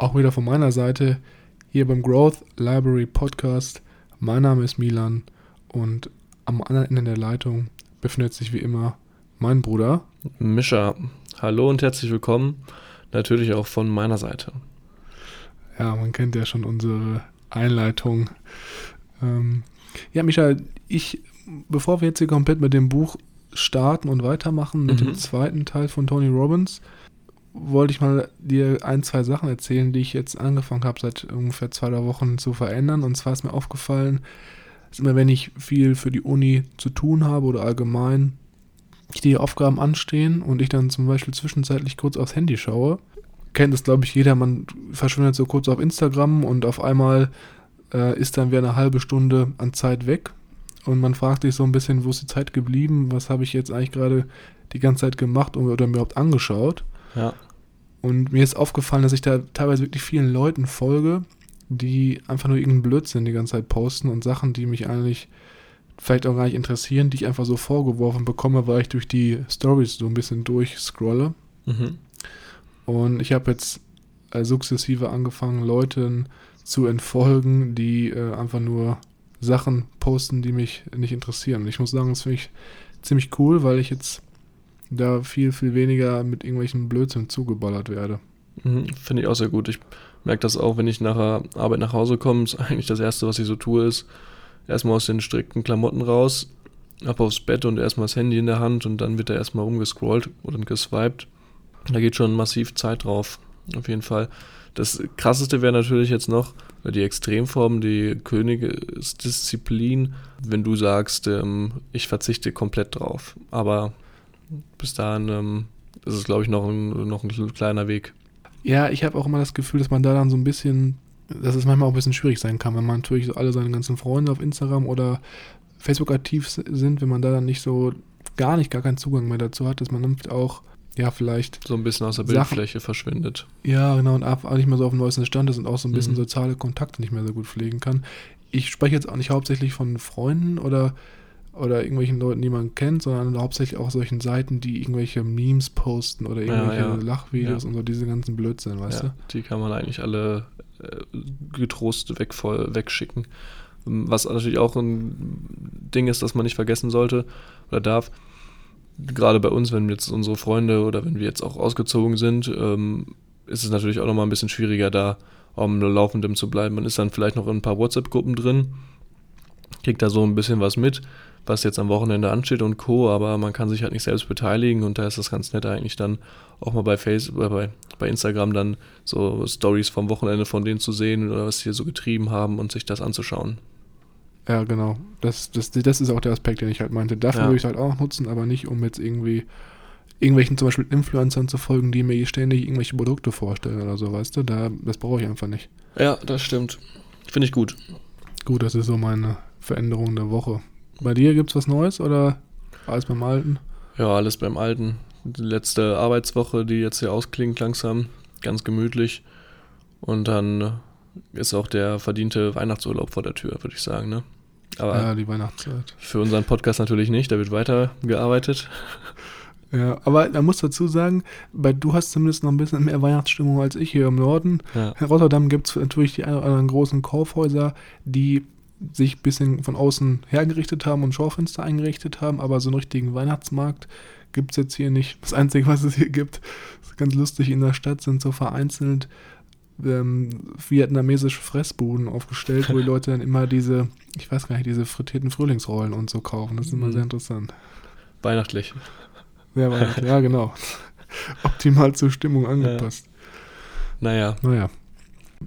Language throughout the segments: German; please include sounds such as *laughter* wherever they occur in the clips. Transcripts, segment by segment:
auch wieder von meiner Seite hier beim Growth Library Podcast. Mein Name ist Milan und am anderen Ende der Leitung befindet sich wie immer mein Bruder. Mischa, hallo und herzlich willkommen. Natürlich auch von meiner Seite. Ja, man kennt ja schon unsere Einleitung. Ähm, ja, Mischa, ich, bevor wir jetzt hier komplett mit dem Buch starten und weitermachen, mit mhm. dem zweiten Teil von Tony Robbins, wollte ich mal dir ein, zwei Sachen erzählen, die ich jetzt angefangen habe, seit ungefähr zwei, drei Wochen zu verändern. Und zwar ist mir aufgefallen, dass immer wenn ich viel für die Uni zu tun habe oder allgemein, die Aufgaben anstehen und ich dann zum Beispiel zwischenzeitlich kurz aufs Handy schaue, kennt es glaube ich jeder, man verschwindet so kurz auf Instagram und auf einmal äh, ist dann wieder eine halbe Stunde an Zeit weg und man fragt sich so ein bisschen, wo ist die Zeit geblieben, was habe ich jetzt eigentlich gerade die ganze Zeit gemacht oder mir überhaupt angeschaut. Ja. Und mir ist aufgefallen, dass ich da teilweise wirklich vielen Leuten folge, die einfach nur irgendeinen Blödsinn die ganze Zeit posten und Sachen, die mich eigentlich vielleicht auch gar nicht interessieren, die ich einfach so vorgeworfen bekomme, weil ich durch die Stories so ein bisschen durchscrolle. Mhm. Und ich habe jetzt äh, sukzessive angefangen, Leuten zu entfolgen, die äh, einfach nur Sachen posten, die mich nicht interessieren. Und ich muss sagen, das finde ich ziemlich cool, weil ich jetzt da viel, viel weniger mit irgendwelchen Blödsinn zugeballert werde. Mhm, Finde ich auch sehr gut. Ich merke das auch, wenn ich nach der Arbeit nach Hause komme, ist eigentlich das Erste, was ich so tue, ist erstmal aus den strikten Klamotten raus, ab aufs Bett und erstmal das Handy in der Hand und dann wird da erstmal rumgescrollt oder geswiped. Da geht schon massiv Zeit drauf, auf jeden Fall. Das krasseste wäre natürlich jetzt noch die Extremform, die Königsdisziplin, wenn du sagst, ähm, ich verzichte komplett drauf. Aber bis dahin ähm, ist es, glaube ich, noch ein, noch ein kleiner Weg. Ja, ich habe auch immer das Gefühl, dass man da dann so ein bisschen, dass es manchmal auch ein bisschen schwierig sein kann, wenn man natürlich so alle seine ganzen Freunde auf Instagram oder Facebook aktiv sind, wenn man da dann nicht so gar nicht gar keinen Zugang mehr dazu hat, dass man nimmt auch ja, vielleicht. So ein bisschen aus der Bildfläche Sachen, verschwindet. Ja, genau, und auch nicht mehr so auf dem neuesten Stand ist und auch so ein bisschen mhm. soziale Kontakte nicht mehr so gut pflegen kann. Ich spreche jetzt auch nicht hauptsächlich von Freunden oder oder irgendwelchen Leuten, die man kennt, sondern hauptsächlich auch solchen Seiten, die irgendwelche Memes posten oder irgendwelche ja, ja. Lachvideos ja. und so diese ganzen Blödsinn, weißt du? Die kann man eigentlich alle äh, getrost weg, voll, wegschicken. Was natürlich auch ein Ding ist, das man nicht vergessen sollte oder darf. Gerade bei uns, wenn jetzt unsere Freunde oder wenn wir jetzt auch ausgezogen sind, ähm, ist es natürlich auch nochmal ein bisschen schwieriger, da um laufendem zu bleiben. Man ist dann vielleicht noch in ein paar WhatsApp-Gruppen drin, kriegt da so ein bisschen was mit was jetzt am Wochenende ansteht und Co., aber man kann sich halt nicht selbst beteiligen und da ist das ganz nett eigentlich dann auch mal bei Facebook, äh, bei, bei Instagram dann so Stories vom Wochenende von denen zu sehen oder was sie hier so getrieben haben und sich das anzuschauen. Ja, genau. Das, das, das ist auch der Aspekt, den ich halt meinte. Dafür ja. würde ich halt auch nutzen, aber nicht, um jetzt irgendwie irgendwelchen zum Beispiel Influencern zu folgen, die mir ständig irgendwelche Produkte vorstellen oder so, weißt du? Da, das brauche ich einfach nicht. Ja, das stimmt. Finde ich gut. Gut, das ist so meine Veränderung der Woche. Bei dir gibt es was Neues oder alles beim Alten? Ja, alles beim Alten. Die letzte Arbeitswoche, die jetzt hier ausklingt langsam, ganz gemütlich. Und dann ist auch der verdiente Weihnachtsurlaub vor der Tür, würde ich sagen. Ne? Aber ja, die Weihnachtszeit. Für unseren Podcast natürlich nicht, da wird weitergearbeitet. *laughs* Ja, aber man muss dazu sagen, bei, du hast zumindest noch ein bisschen mehr Weihnachtsstimmung als ich hier im Norden. Ja. In Rotterdam gibt es natürlich die anderen großen Kaufhäuser, die sich ein bisschen von außen hergerichtet haben und Schaufenster eingerichtet haben, aber so einen richtigen Weihnachtsmarkt gibt es jetzt hier nicht. Das Einzige, was es hier gibt, ist ganz lustig, in der Stadt sind so vereinzelt ähm, vietnamesische Fressbuden aufgestellt, wo die *laughs* Leute dann immer diese, ich weiß gar nicht, diese frittierten Frühlingsrollen und so kaufen. Das ist immer mhm. sehr interessant. Weihnachtlich. Sehr weihnachtlich, ja genau. *laughs* Optimal zur Stimmung angepasst. Ja. Naja. Naja.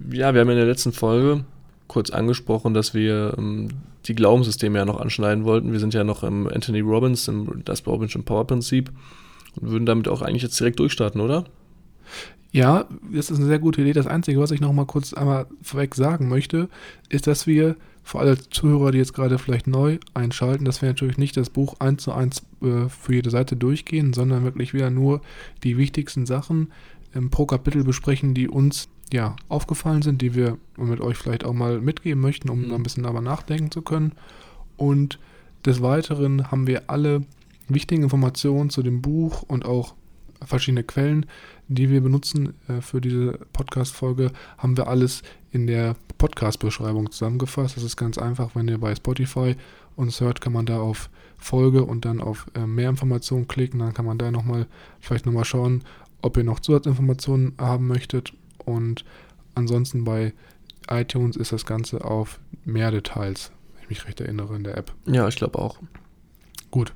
Ja, wir haben in der letzten Folge kurz angesprochen, dass wir ähm, die Glaubenssysteme ja noch anschneiden wollten. Wir sind ja noch im Anthony Robbins, im das Robinson Power Prinzip und würden damit auch eigentlich jetzt direkt durchstarten, oder? Ja, das ist eine sehr gute Idee. Das Einzige, was ich noch mal kurz einmal vorweg sagen möchte, ist, dass wir für alle Zuhörer, die jetzt gerade vielleicht neu einschalten, dass wir natürlich nicht das Buch eins zu eins äh, für jede Seite durchgehen, sondern wirklich wieder nur die wichtigsten Sachen ähm, pro Kapitel besprechen, die uns ja aufgefallen sind, die wir mit euch vielleicht auch mal mitgeben möchten, um mhm. ein bisschen darüber nachdenken zu können. Und des Weiteren haben wir alle wichtigen Informationen zu dem Buch und auch verschiedene Quellen, die wir benutzen äh, für diese Podcast-Folge, haben wir alles in der Podcast-Beschreibung zusammengefasst. Das ist ganz einfach, wenn ihr bei Spotify uns hört, kann man da auf Folge und dann auf äh, mehr Informationen klicken. Dann kann man da nochmal, vielleicht nochmal schauen, ob ihr noch Zusatzinformationen haben möchtet. Und ansonsten bei iTunes ist das Ganze auf mehr Details, wenn ich mich recht erinnere, in der App. Ja, ich glaube auch. Gut.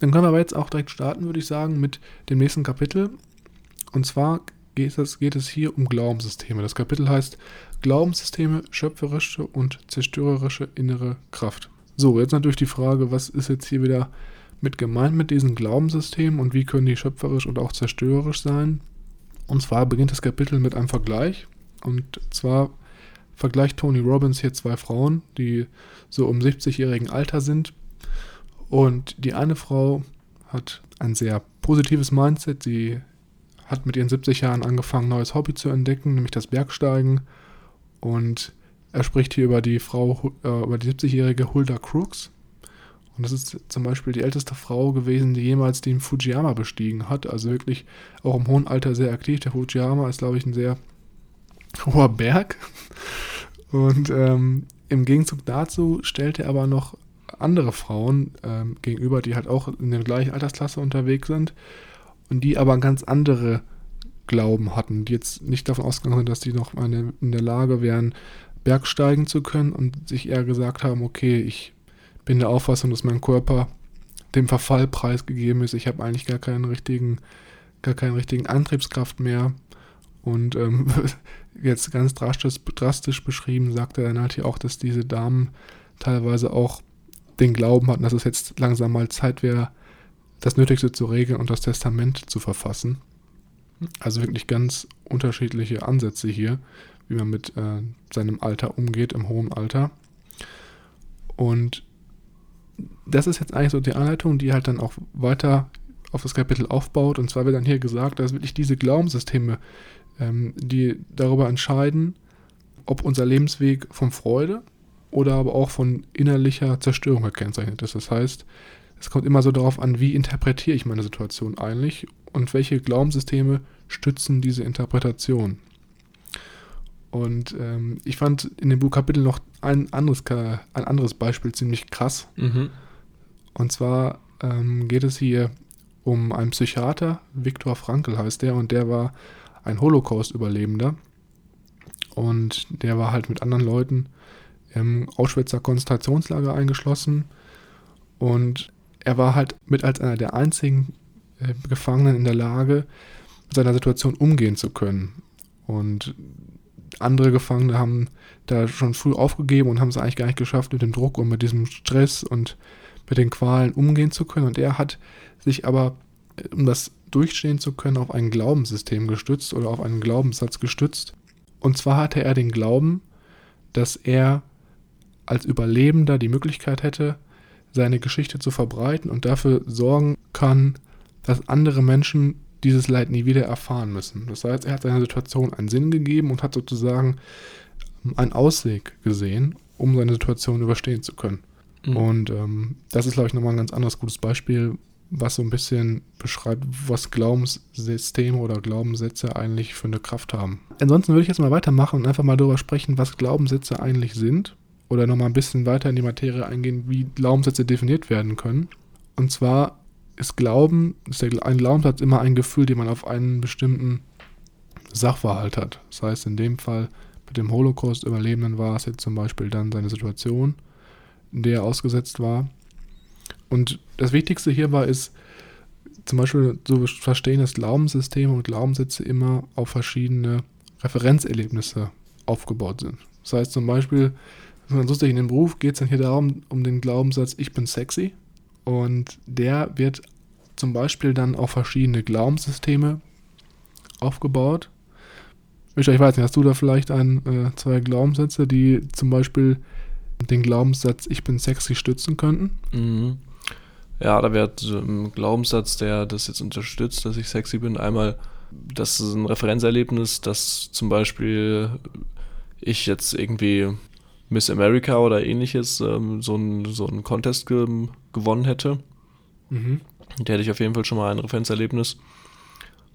Dann können wir aber jetzt auch direkt starten, würde ich sagen, mit dem nächsten Kapitel. Und zwar geht es, geht es hier um Glaubenssysteme. Das Kapitel heißt Glaubenssysteme, schöpferische und zerstörerische innere Kraft. So, jetzt natürlich die Frage, was ist jetzt hier wieder mit gemeint mit diesen Glaubenssystemen und wie können die schöpferisch und auch zerstörerisch sein? Und zwar beginnt das Kapitel mit einem Vergleich. Und zwar vergleicht Tony Robbins hier zwei Frauen, die so um 70-jährigen Alter sind. Und die eine Frau hat ein sehr positives Mindset. Sie hat mit ihren 70 Jahren angefangen, ein neues Hobby zu entdecken, nämlich das Bergsteigen. Und er spricht hier über die Frau, äh, über die 70-jährige Hulda Crooks. Und das ist zum Beispiel die älteste Frau gewesen, die jemals den Fujiyama bestiegen hat. Also wirklich auch im hohen Alter sehr aktiv. Der Fujiyama ist, glaube ich, ein sehr hoher Berg. Und ähm, im Gegenzug dazu stellt er aber noch andere Frauen ähm, gegenüber, die halt auch in der gleichen Altersklasse unterwegs sind und die aber ganz andere Glauben hatten, die jetzt nicht davon ausgegangen sind, dass die noch eine, in der Lage wären, bergsteigen zu können und sich eher gesagt haben, okay, ich bin der Auffassung, dass mein Körper dem Verfall preisgegeben ist. Ich habe eigentlich gar keinen richtigen, gar keinen richtigen Antriebskraft mehr. Und ähm, *laughs* jetzt ganz drastisch, drastisch beschrieben, sagt er hier auch, dass diese Damen teilweise auch den Glauben hatten, dass es jetzt langsam mal Zeit wäre, das Nötigste zu regeln und das Testament zu verfassen. Also wirklich ganz unterschiedliche Ansätze hier, wie man mit äh, seinem Alter umgeht, im hohen Alter. Und das ist jetzt eigentlich so die Anleitung, die halt dann auch weiter auf das Kapitel aufbaut. Und zwar wird dann hier gesagt, dass wirklich diese Glaubenssysteme, ähm, die darüber entscheiden, ob unser Lebensweg von Freude oder aber auch von innerlicher Zerstörung gekennzeichnet ist. Das heißt, es kommt immer so darauf an, wie interpretiere ich meine Situation eigentlich und welche Glaubenssysteme stützen diese Interpretation. Und ähm, ich fand in dem Buchkapitel noch ein anderes, ein anderes Beispiel ziemlich krass. Mhm. Und zwar ähm, geht es hier um einen Psychiater, Viktor Frankl heißt der, und der war ein Holocaust-Überlebender. Und der war halt mit anderen Leuten im Auschwitzer Konzentrationslager eingeschlossen. Und er war halt mit als einer der einzigen äh, Gefangenen in der Lage, mit seiner Situation umgehen zu können. Und andere Gefangene haben da schon früh aufgegeben und haben es eigentlich gar nicht geschafft, mit dem Druck und mit diesem Stress und mit den Qualen umgehen zu können. Und er hat sich aber, äh, um das durchstehen zu können, auf ein Glaubenssystem gestützt oder auf einen Glaubenssatz gestützt. Und zwar hatte er den Glauben, dass er als Überlebender die Möglichkeit hätte, seine Geschichte zu verbreiten und dafür sorgen kann, dass andere Menschen dieses Leid nie wieder erfahren müssen. Das heißt, er hat seiner Situation einen Sinn gegeben und hat sozusagen einen Ausweg gesehen, um seine Situation überstehen zu können. Mhm. Und ähm, das ist, glaube ich, nochmal ein ganz anderes gutes Beispiel, was so ein bisschen beschreibt, was Glaubenssysteme oder Glaubenssätze eigentlich für eine Kraft haben. Ansonsten würde ich jetzt mal weitermachen und einfach mal darüber sprechen, was Glaubenssätze eigentlich sind. Oder nochmal ein bisschen weiter in die Materie eingehen, wie Glaubenssätze definiert werden können. Und zwar ist Glauben, ist der, ein Glaubenssatz immer ein Gefühl, den man auf einen bestimmten Sachverhalt hat. Das heißt, in dem Fall mit dem Holocaust-Überlebenden war es jetzt zum Beispiel dann seine Situation, in der er ausgesetzt war. Und das Wichtigste hierbei ist, zum Beispiel zu verstehen, dass Glaubenssysteme und Glaubenssätze immer auf verschiedene Referenzerlebnisse aufgebaut sind. Das heißt zum Beispiel, ganz lustig, in dem Beruf geht es dann hier darum, um den Glaubenssatz, ich bin sexy. Und der wird zum Beispiel dann auf verschiedene Glaubenssysteme aufgebaut. Ich weiß nicht, hast du da vielleicht ein, äh, zwei Glaubenssätze, die zum Beispiel den Glaubenssatz Ich bin sexy stützen könnten? Mhm. Ja, da so ein Glaubenssatz, der das jetzt unterstützt, dass ich sexy bin. Einmal, das ist ein Referenzerlebnis, dass zum Beispiel ich jetzt irgendwie Miss America oder ähnliches ähm, so einen so einen Contest ge gewonnen hätte. Mhm. Da hätte ich auf jeden Fall schon mal ein Referenzerlebnis.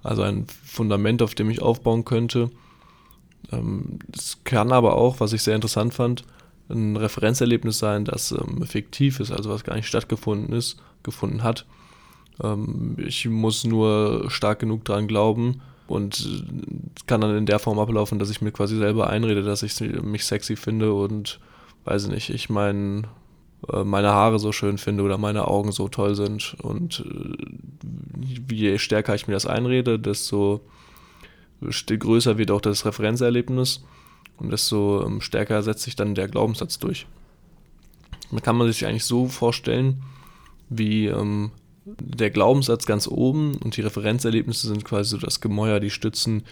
Also ein Fundament, auf dem ich aufbauen könnte. Ähm, es kann aber auch, was ich sehr interessant fand, ein Referenzerlebnis sein, das ähm, fiktiv ist, also was gar nicht stattgefunden ist, gefunden hat. Ähm, ich muss nur stark genug dran glauben und es kann dann in der Form ablaufen, dass ich mir quasi selber einrede, dass ich mich sexy finde und weiß nicht, ich mein, äh, meine Haare so schön finde oder meine Augen so toll sind. Und äh, je stärker ich mir das einrede, desto größer wird auch das Referenzerlebnis und desto ähm, stärker setzt sich dann der Glaubenssatz durch. Da kann man sich eigentlich so vorstellen, wie ähm, der Glaubenssatz ganz oben und die Referenzerlebnisse sind quasi so das Gemäuer, die Stützen,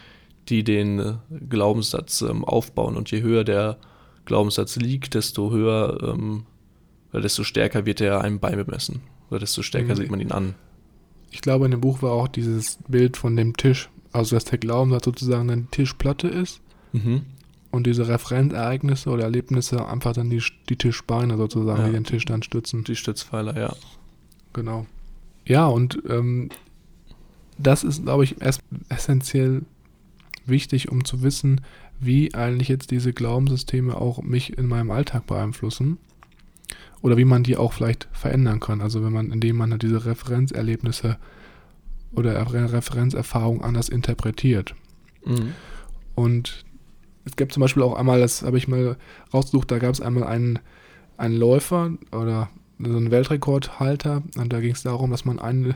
die den äh, Glaubenssatz ähm, aufbauen. Und je höher der Glaubenssatz liegt, desto höher, ähm, desto stärker wird er einem beimessen. Oder desto stärker mhm. sieht man ihn an. Ich glaube, in dem Buch war auch dieses Bild von dem Tisch. Also, dass der Glaubenssatz sozusagen eine Tischplatte ist. Mhm. Und diese Referenzereignisse oder Erlebnisse einfach dann die, die Tischbeine sozusagen, Ja. die den Tisch dann stützen. Die Stützpfeiler, ja. Genau. Ja, und ähm, das ist, glaube ich, erst essentiell wichtig, um zu wissen, wie eigentlich jetzt diese Glaubenssysteme auch mich in meinem Alltag beeinflussen. Oder wie man die auch vielleicht verändern kann. Also wenn man, indem man halt diese Referenzerlebnisse oder Re- Referenzerfahrung anders interpretiert. Mhm. Und es gibt zum Beispiel auch einmal, das habe ich mal rausgesucht, da gab es einmal einen, einen Läufer oder so einen Weltrekordhalter und da ging es darum, dass man eine,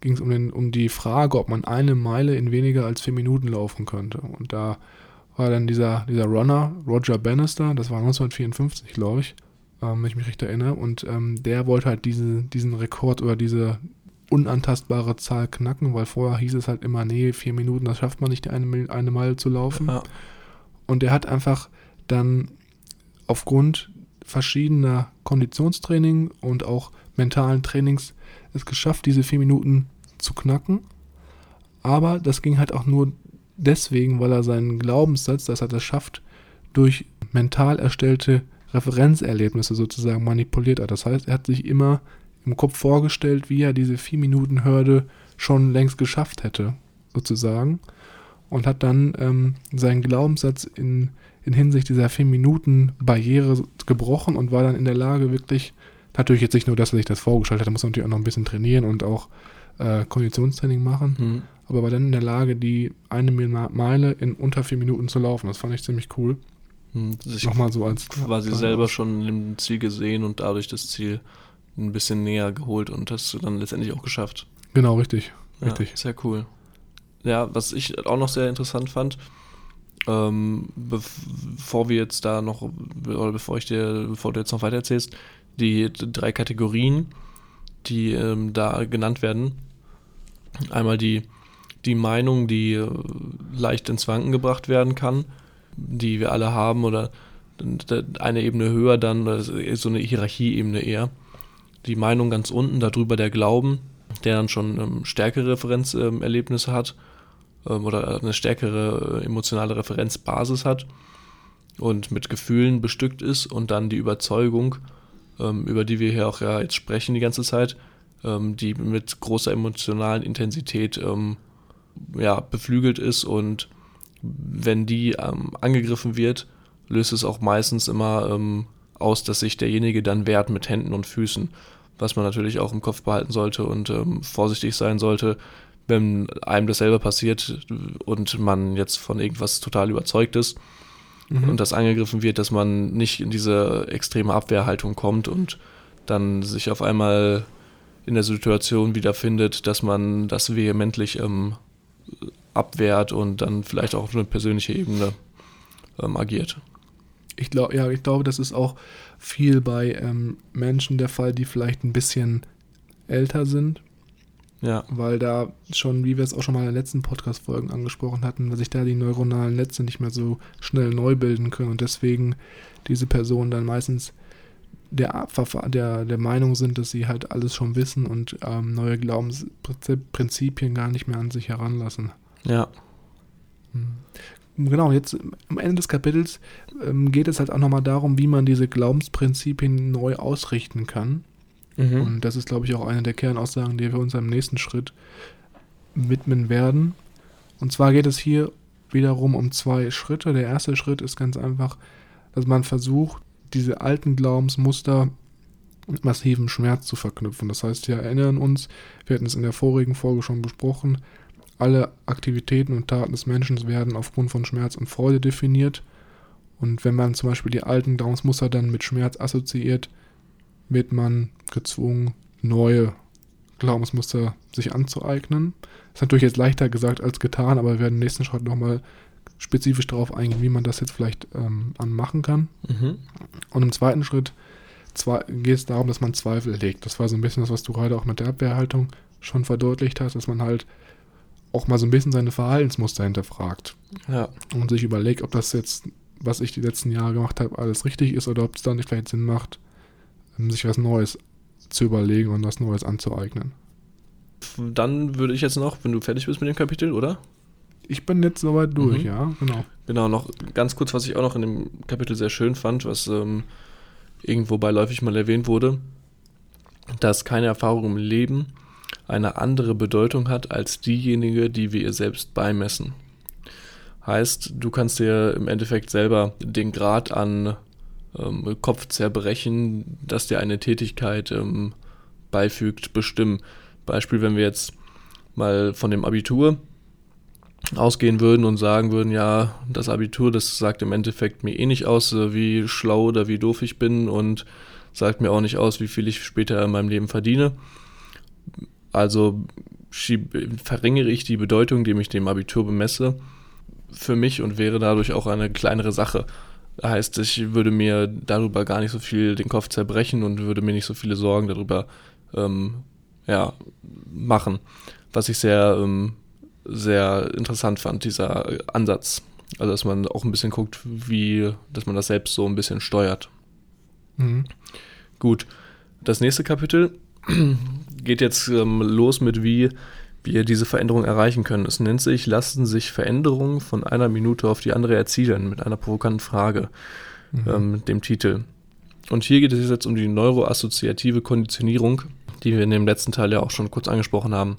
ging es um, den- um die Frage, ob man eine Meile in weniger als vier Minuten laufen könnte. Und da war dann dieser, dieser Runner, Roger Bannister, das war 1954, glaube ich, ähm, wenn ich mich recht erinnere, und ähm, der wollte halt diese, diesen Rekord oder diese unantastbare Zahl knacken, weil vorher hieß es halt immer, nee, vier Minuten, das schafft man nicht, eine, eine Meile zu laufen. Ja. Und er hat einfach dann aufgrund verschiedener Konditionstraining und auch mentalen Trainings es geschafft, diese vier Minuten zu knacken. Aber das ging halt auch nur deswegen, weil er seinen Glaubenssatz, dass er das schafft, durch mental erstellte Referenzerlebnisse sozusagen manipuliert hat. Das heißt, er hat sich immer im Kopf vorgestellt, wie er diese vier Minuten Hürde schon längst geschafft hätte, sozusagen und hat dann ähm, seinen Glaubenssatz in, in Hinsicht dieser 4-Minuten-Barriere gebrochen und war dann in der Lage, wirklich, natürlich jetzt nicht nur, dass er sich das vorgestellt hat, da muss er natürlich auch noch ein bisschen trainieren und auch äh, Konditionstraining machen, Mhm. aber war dann in der Lage, die eine Meile in unter 4 Minuten zu laufen. Das fand ich ziemlich cool. Mhm. Sich Nochmal so als quasi selber schon im Ziel gesehen und dadurch das Ziel ein bisschen näher geholt und hast du dann letztendlich auch geschafft. Genau, richtig. Ja, Richtig. sehr cool. Ja, was ich auch noch sehr interessant fand, ähm, bev- bevor wir jetzt da noch, oder bevor ich dir, bevor du jetzt noch weiter erzählst, die drei Kategorien, die ähm, da genannt werden. Einmal die, die Meinung, die äh, leicht ins Wanken gebracht werden kann, die wir alle haben, oder eine Ebene höher dann, so eine Hierarchieebene eher. Die Meinung ganz unten, darüber der Glauben, der dann schon ähm, stärkere Referenzerlebnisse hat ähm, oder eine stärkere äh, emotionale Referenzbasis hat und mit Gefühlen bestückt ist und dann die Überzeugung, ähm, über die wir hier auch ja jetzt sprechen die ganze Zeit, ähm, die mit großer emotionalen Intensität ähm, ja, beflügelt ist und wenn die ähm, angegriffen wird, löst es auch meistens immer ähm, aus, dass sich derjenige dann wehrt mit Händen und Füßen, was man natürlich auch im Kopf behalten sollte und ähm, vorsichtig sein sollte, wenn einem das selber passiert und man jetzt von irgendwas total überzeugt ist Mhm. und das angegriffen wird, dass man nicht in diese extreme Abwehrhaltung kommt und dann sich auf einmal in der Situation wiederfindet, dass man das vehementlich ähm, abwehrt und dann vielleicht auch auf eine persönliche Ebene ähm, agiert. Ich glaube, ja, ich glaube, das ist auch viel bei ähm, Menschen der Fall, die vielleicht ein bisschen älter sind Ja. Weil da schon, wie wir es auch schon mal in den letzten Podcast-Folgen angesprochen hatten, dass sich da die neuronalen Netze nicht mehr so schnell neu bilden können und deswegen diese Personen dann meistens der, der, der Meinung sind, dass sie halt alles schon wissen und ähm, neue Glaubensprinzipien gar nicht mehr an sich heranlassen. Ja. Hm. Genau, jetzt am Ende des Kapitels ähm, geht es halt auch nochmal darum, wie man diese Glaubensprinzipien neu ausrichten kann. Mhm. Und das ist, glaube ich, auch eine der Kernaussagen, die wir uns am nächsten Schritt widmen werden. Und zwar geht es hier wiederum um zwei Schritte. Der erste Schritt ist ganz einfach, dass man versucht, diese alten Glaubensmuster mit massivem Schmerz zu verknüpfen. Das heißt, wir erinnern uns, wir hatten es in der vorigen Folge schon besprochen, alle Aktivitäten und Taten des Menschen werden aufgrund von Schmerz und Freude definiert. Und wenn man zum Beispiel die alten Glaubensmuster dann mit Schmerz assoziiert, wird man gezwungen, neue Glaubensmuster sich anzueignen. Das ist natürlich jetzt leichter gesagt als getan, aber wir werden im nächsten Schritt nochmal spezifisch darauf eingehen, wie man das jetzt vielleicht ähm, anmachen kann. Mhm. Und im zweiten Schritt geht es darum, dass man Zweifel legt. Das war so ein bisschen das, was du gerade auch mit der Abwehrhaltung schon verdeutlicht hast, dass man halt auch mal so ein bisschen seine Verhaltensmuster hinterfragt. Ja. Und sich überlegt, ob das jetzt, was ich die letzten Jahre gemacht habe, alles richtig ist oder ob es da nicht vielleicht Sinn macht, sich was Neues zu überlegen und was Neues anzueignen. Dann würde ich jetzt noch, wenn du fertig bist mit dem Kapitel, oder? Ich bin jetzt soweit durch, mhm. ja, genau. Genau, noch ganz kurz, was ich auch noch in dem Kapitel sehr schön fand, was ähm, irgendwo beiläufig mal erwähnt wurde, dass keine Erfahrung im Leben eine andere Bedeutung hat als diejenige, die wir ihr selbst beimessen. Heißt, du kannst dir im Endeffekt selber den Grad an ähm, Kopfzerbrechen, das dir eine Tätigkeit ähm, beifügt, bestimmen. Beispiel, wenn wir jetzt mal von dem Abitur ausgehen würden und sagen würden, ja, das Abitur, das sagt im Endeffekt mir eh nicht aus, äh, wie schlau oder wie doof ich bin und sagt mir auch nicht aus, wie viel ich später in meinem Leben verdiene. Also verringere ich die Bedeutung, die ich dem Abitur bemesse, für mich und wäre dadurch auch eine kleinere Sache. Heißt, ich würde mir darüber gar nicht so viel den Kopf zerbrechen und würde mir nicht so viele Sorgen darüber ähm, ja, machen. Was ich sehr ähm, sehr interessant fand, dieser Ansatz. Also, dass man auch ein bisschen guckt, wie, dass man das selbst so ein bisschen steuert. Mhm. Gut. Das nächste Kapitel *clears throat* geht jetzt ähm, los mit, wie wir diese Veränderung erreichen können. Es nennt sich, lassen sich Veränderungen von einer Minute auf die andere erzielen, mit einer provokanten Frage, mhm. ähm, dem Titel. Und hier geht es jetzt um die neuroassoziative Konditionierung, die wir in dem letzten Teil ja auch schon kurz angesprochen haben.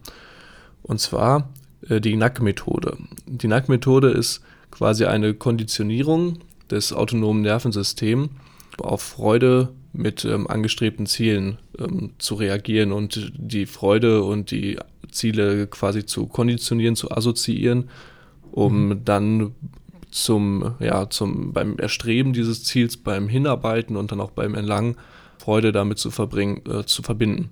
Und zwar äh, die NAC-Methode. Die NAC-Methode ist quasi eine Konditionierung des autonomen Nervensystems auf Freude mit ähm, angestrebten Zielen ähm, zu reagieren und die Freude und die Ziele quasi zu konditionieren, zu assoziieren, um mhm. dann zum, ja, zum, beim Erstreben dieses Ziels, beim Hinarbeiten und dann auch beim Erlangen Freude damit zu verbringen, äh, zu verbinden.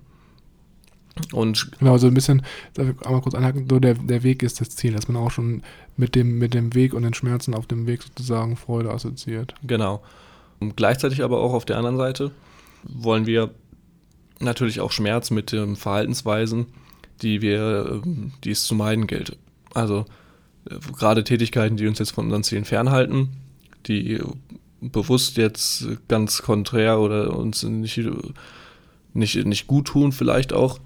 Und genau, so ein bisschen, darf ich einmal kurz anhaken, so der, der Weg ist das Ziel, dass man auch schon mit dem, mit dem Weg und den Schmerzen auf dem Weg sozusagen Freude assoziiert. Genau. Und gleichzeitig aber auch auf der anderen Seite wollen wir natürlich auch Schmerz mit den Verhaltensweisen, die wir, die es zu meiden gilt. Also äh, gerade Tätigkeiten, die uns jetzt von unseren Zielen fernhalten, die bewusst jetzt ganz konträr oder uns nicht, nicht, nicht gut tun vielleicht auch,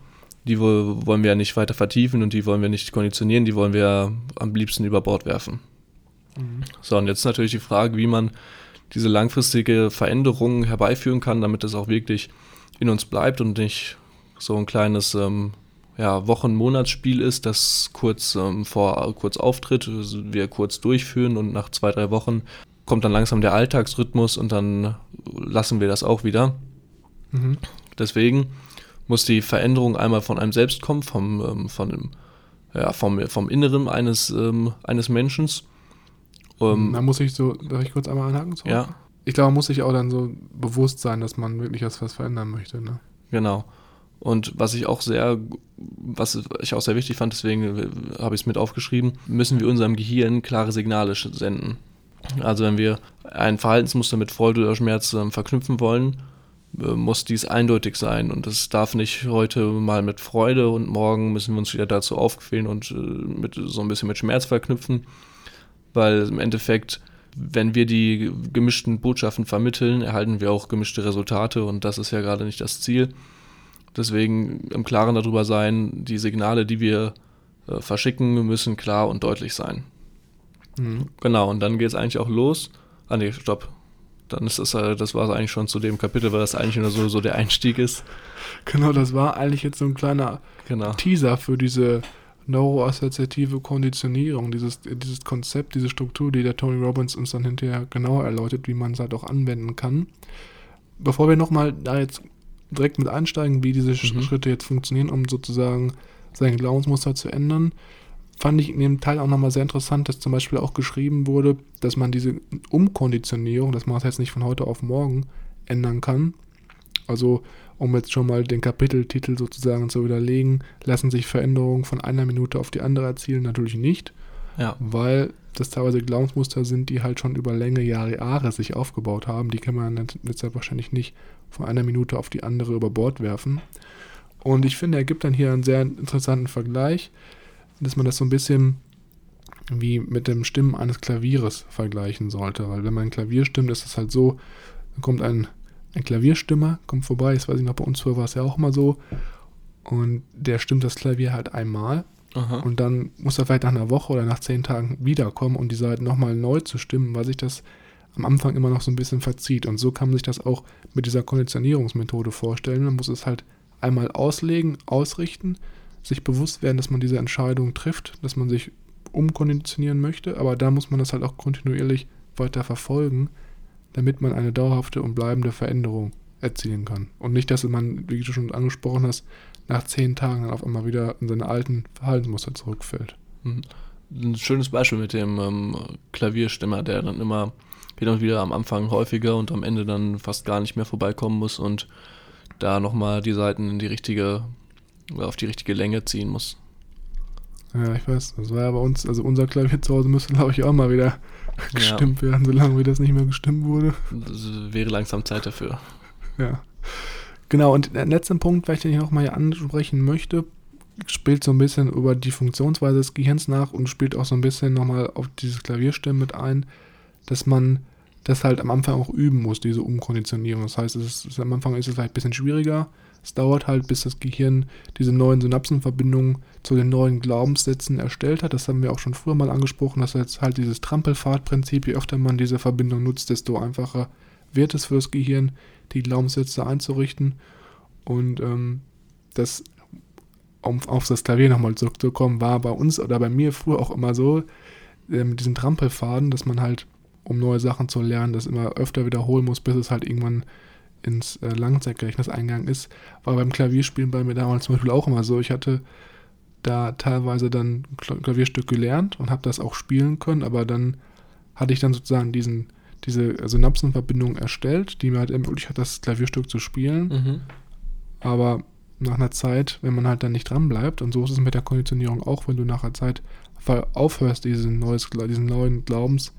die wollen wir ja nicht weiter vertiefen und die wollen wir nicht konditionieren, die wollen wir am liebsten über Bord werfen. Mhm. So, und jetzt natürlich die Frage, wie man diese langfristige Veränderung herbeiführen kann, damit es auch wirklich in uns bleibt und nicht so ein kleines ähm, ja, Wochen-Monatsspiel ist, das kurz ähm, vor kurz auftritt, wir kurz durchführen und nach zwei, drei Wochen kommt dann langsam der Alltagsrhythmus und dann lassen wir das auch wieder. Mhm. Deswegen muss die Veränderung einmal von einem selbst kommen, vom, ähm, von dem, ja, vom, vom Inneren eines, ähm, eines Menschen. Ähm, da muss ich so, darf ich kurz einmal anhaken? So? Ja. Ich glaube, man muss sich auch dann so bewusst sein, dass man wirklich was, was verändern möchte. Ne? Genau. Und was ich auch sehr, was ich auch sehr wichtig fand, deswegen habe ich es mit aufgeschrieben, müssen wir unserem Gehirn klare Signale senden. Also wenn wir ein Verhaltensmuster mit Freude oder Schmerz ähm, verknüpfen wollen, äh, muss dies eindeutig sein und es darf nicht heute mal mit Freude und morgen müssen wir uns wieder dazu aufquälen und äh, mit, so ein bisschen mit Schmerz verknüpfen, weil im Endeffekt, wenn wir die gemischten Botschaften vermitteln, erhalten wir auch gemischte Resultate und das ist ja gerade nicht das Ziel. Deswegen im Klaren darüber sein, die Signale, die wir äh, verschicken, müssen klar und deutlich sein. Mhm. Genau, und dann geht es eigentlich auch los. Ah nee, stopp. Dann ist es, äh, das war es eigentlich schon zu dem Kapitel, weil das eigentlich nur so, so der Einstieg ist. Genau, das war eigentlich jetzt so ein kleiner genau. Teaser für diese neuroassoziative Konditionierung, dieses, dieses Konzept, diese Struktur, die der Tony Robbins uns dann hinterher genauer erläutert, wie man es halt auch anwenden kann. Bevor wir nochmal da jetzt direkt mit einsteigen, wie diese mhm. Schritte jetzt funktionieren, um sozusagen sein Glaubensmuster zu ändern, fand ich in dem Teil auch nochmal sehr interessant, dass zum Beispiel auch geschrieben wurde, dass man diese Umkonditionierung, dass man jetzt nicht von heute auf morgen ändern kann. Also, um jetzt schon mal den Kapiteltitel sozusagen zu widerlegen, lassen sich Veränderungen von einer Minute auf die andere erzielen? Natürlich nicht. Ja. Weil das teilweise Glaubensmuster sind, die halt schon über Länge, Jahre, Jahre sich aufgebaut haben. Die kann man deshalb wahrscheinlich nicht von einer Minute auf die andere über Bord werfen. Und ich finde, er gibt dann hier einen sehr interessanten Vergleich, dass man das so ein bisschen wie mit dem Stimmen eines Klavieres vergleichen sollte. Weil wenn man ein Klavier stimmt, ist es halt so, dann kommt ein, ein Klavierstimmer, kommt vorbei, das weiß ich noch, bei uns früher war es ja auch immer so. Und der stimmt das Klavier halt einmal. Aha. Und dann muss er vielleicht nach einer Woche oder nach zehn Tagen wiederkommen, um die Seite nochmal neu zu stimmen, weil sich das am Anfang immer noch so ein bisschen verzieht. Und so kann man sich das auch mit dieser Konditionierungsmethode vorstellen. Man muss es halt einmal auslegen, ausrichten, sich bewusst werden, dass man diese Entscheidung trifft, dass man sich umkonditionieren möchte, aber da muss man das halt auch kontinuierlich weiter verfolgen, damit man eine dauerhafte und bleibende Veränderung erzielen kann. Und nicht, dass man, wie du schon angesprochen hast, nach zehn Tagen dann auf einmal wieder in seine alten Verhaltensmuster zurückfällt. Mhm. Ein schönes Beispiel mit dem ähm, Klavierstimmer, der dann immer hin und wieder am Anfang häufiger und am Ende dann fast gar nicht mehr vorbeikommen muss und da nochmal die Seiten in die richtige, auf die richtige Länge ziehen muss. Ja, ich weiß. Das war ja bei uns, also unser Klavier zu Hause müsste, *laughs* glaube ich, auch mal wieder gestimmt ja. werden, solange wie das nicht mehr gestimmt wurde. Das wäre langsam Zeit dafür. Ja. Genau, und der letzte Punkt, welchen ich nochmal hier ansprechen möchte, spielt so ein bisschen über die Funktionsweise des Gehirns nach und spielt auch so ein bisschen nochmal auf dieses Klavierstimmen mit ein, dass man das halt am Anfang auch üben muss, diese Umkonditionierung. Das heißt, es ist, am Anfang ist es vielleicht ein bisschen schwieriger. Es dauert halt, bis das Gehirn diese neuen Synapsenverbindungen zu den neuen Glaubenssätzen erstellt hat. Das haben wir auch schon früher mal angesprochen. Das ist jetzt halt dieses Trampelfahrtprinzip. Je öfter man diese Verbindung nutzt, desto einfacher wird es für das Gehirn, die Glaubenssätze einzurichten. Und ähm, das, um auf das Klavier nochmal zurückzukommen, war bei uns oder bei mir früher auch immer so, äh, mit diesen Trampelfaden, dass man halt um neue Sachen zu lernen, das immer öfter wiederholen muss, bis es halt irgendwann ins äh, Langzeitgedächtnis eingegangen ist. War beim Klavierspielen bei mir damals zum Beispiel auch immer so. Ich hatte da teilweise dann ein Klavierstück gelernt und habe das auch spielen können, aber dann hatte ich dann sozusagen diesen, diese Synapsenverbindung erstellt, die mir halt ermöglicht hat, das Klavierstück zu spielen. Mhm. Aber nach einer Zeit, wenn man halt dann nicht dran bleibt, und so ist es mit der Konditionierung auch, wenn du nach einer Zeit aufhörst, diesen, neues, diesen neuen Glaubens,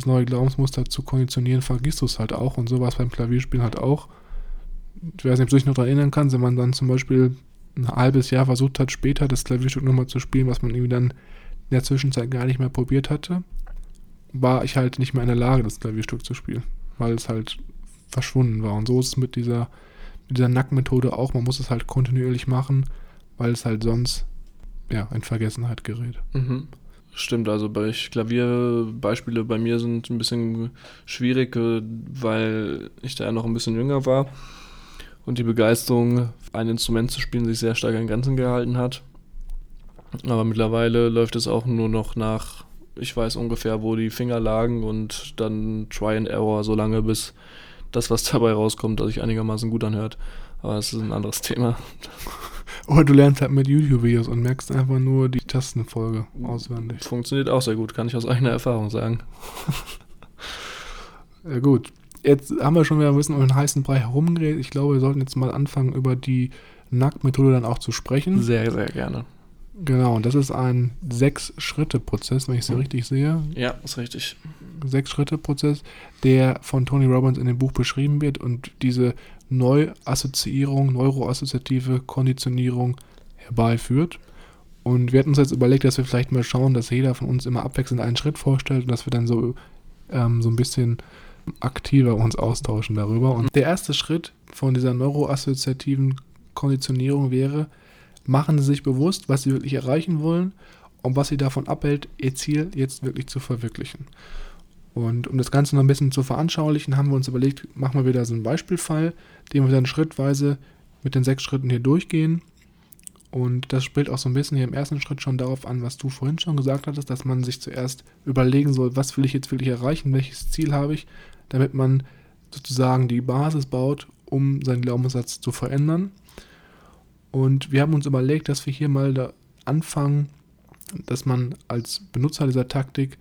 das neue Glaubensmuster zu konditionieren, vergisst du es halt auch. Und sowas beim Klavierspielen halt auch. Ich weiß nicht, ob du dich noch daran erinnern kannst, wenn man dann zum Beispiel ein halbes Jahr versucht hat, später das Klavierstück nochmal zu spielen, was man irgendwie dann in der Zwischenzeit gar nicht mehr probiert hatte, war ich halt nicht mehr in der Lage, das Klavierstück zu spielen, weil es halt verschwunden war. Und so ist es mit dieser, mit dieser Nackmethode auch. Man muss es halt kontinuierlich machen, weil es halt sonst ja, in Vergessenheit gerät. Mhm. Stimmt, also bei Klavierbeispiele bei mir sind ein bisschen schwierig, äh, weil ich da ja noch ein bisschen jünger war und die Begeisterung, ein Instrument zu spielen, sich sehr stark an Grenzen gehalten hat. Aber mittlerweile läuft es auch nur noch nach, ich weiß ungefähr, wo die Finger lagen und dann Try and Error, so lange bis das, was dabei rauskommt, sich einigermaßen gut anhört. Aber das ist ein anderes *laughs* Thema. Oder du lernst halt mit YouTube-Videos und merkst einfach nur die Tastenfolge auswendig. Funktioniert auch sehr gut, kann ich aus eigener Erfahrung sagen. *laughs* ja gut, jetzt haben wir schon wieder ein bisschen um den heißen Brei herumgeredet. Ich glaube, wir sollten jetzt mal anfangen, über die Nacktmethode dann auch zu sprechen. Sehr, sehr gerne. Genau, und das ist ein Sechs-Schritte-Prozess, wenn ich es so richtig sehe. Ja, ist richtig. Sechs-Schritte-Prozess, der von Tony Robbins in dem Buch beschrieben wird. Und diese Neuassoziierung, neuroassoziative Konditionierung herbeiführt. Und wir hatten uns jetzt überlegt, dass wir vielleicht mal schauen, dass jeder von uns immer abwechselnd einen Schritt vorstellt und dass wir dann so, ähm, so ein bisschen aktiver uns austauschen darüber. Und der erste Schritt von dieser neuroassoziativen Konditionierung wäre, machen Sie sich bewusst, was Sie wirklich erreichen wollen und was Sie davon abhält, Ihr Ziel jetzt wirklich zu verwirklichen. Und um das Ganze noch ein bisschen zu veranschaulichen, haben wir uns überlegt, machen wir wieder so einen Beispielfall, den wir dann schrittweise mit den sechs Schritten hier durchgehen. Und das spielt auch so ein bisschen hier im ersten Schritt schon darauf an, was du vorhin schon gesagt hattest, dass man sich zuerst überlegen soll, was will ich jetzt wirklich erreichen, welches Ziel habe ich, damit man sozusagen die Basis baut, um seinen Glaubenssatz zu verändern. Und wir haben uns überlegt, dass wir hier mal da anfangen, dass man als Benutzer dieser Taktik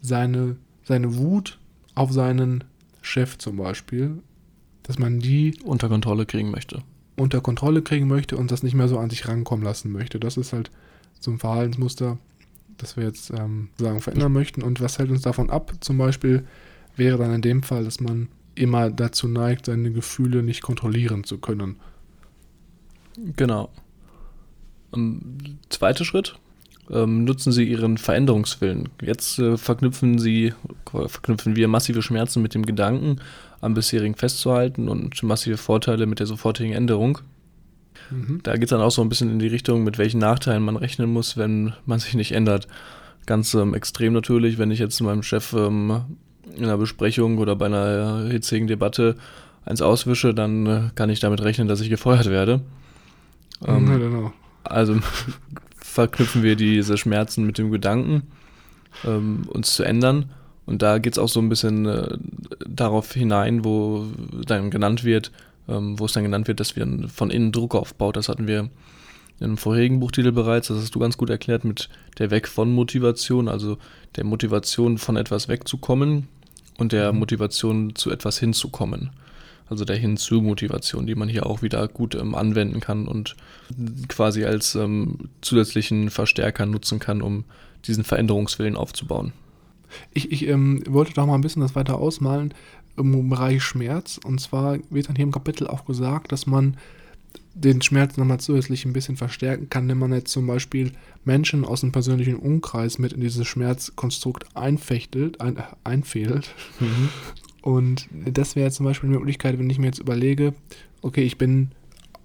seine seine Wut auf seinen Chef zum Beispiel, dass man die unter Kontrolle kriegen möchte. Unter Kontrolle kriegen möchte und das nicht mehr so an sich rankommen lassen möchte. Das ist halt so ein Verhaltensmuster, das wir jetzt ähm, sagen verändern möchten. Und was hält uns davon ab? Zum Beispiel wäre dann in dem Fall, dass man immer dazu neigt, seine Gefühle nicht kontrollieren zu können. Genau. Und zweiter Schritt, ähm, nutzen sie ihren Veränderungswillen. Jetzt äh, verknüpfen sie, verknüpfen wir massive Schmerzen mit dem Gedanken, am bisherigen festzuhalten und massive Vorteile mit der sofortigen Änderung. Mhm. Da geht es dann auch so ein bisschen in die Richtung, mit welchen Nachteilen man rechnen muss, wenn man sich nicht ändert. Ganz ähm, extrem natürlich, wenn ich jetzt meinem Chef ähm, in einer Besprechung oder bei einer hitzigen Debatte eins auswische, dann äh, kann ich damit rechnen, dass ich gefeuert werde. Ähm, ja, genau. Also verknüpfen wir diese Schmerzen mit dem Gedanken, ähm, uns zu ändern. Und da geht es auch so ein bisschen äh, darauf hinein, wo dann genannt wird, ähm, wo es dann genannt wird, dass wir von innen Druck aufbaut. Das hatten wir in einem vorherigen Buchtitel bereits, das hast du ganz gut erklärt, mit der Weg von Motivation, also der Motivation von etwas wegzukommen und der mhm. Motivation zu etwas hinzukommen also der Hinzu-Motivation, die man hier auch wieder gut ähm, anwenden kann und quasi als ähm, zusätzlichen Verstärker nutzen kann, um diesen Veränderungswillen aufzubauen. Ich, ich ähm, wollte doch mal ein bisschen das weiter ausmalen im Bereich Schmerz. Und zwar wird dann hier im Kapitel auch gesagt, dass man den Schmerz nochmal zusätzlich ein bisschen verstärken kann, wenn man jetzt zum Beispiel Menschen aus dem persönlichen Umkreis mit in dieses Schmerzkonstrukt einfechtelt, ein, einfädelt mhm. Und das wäre zum Beispiel eine Möglichkeit, wenn ich mir jetzt überlege, okay, ich bin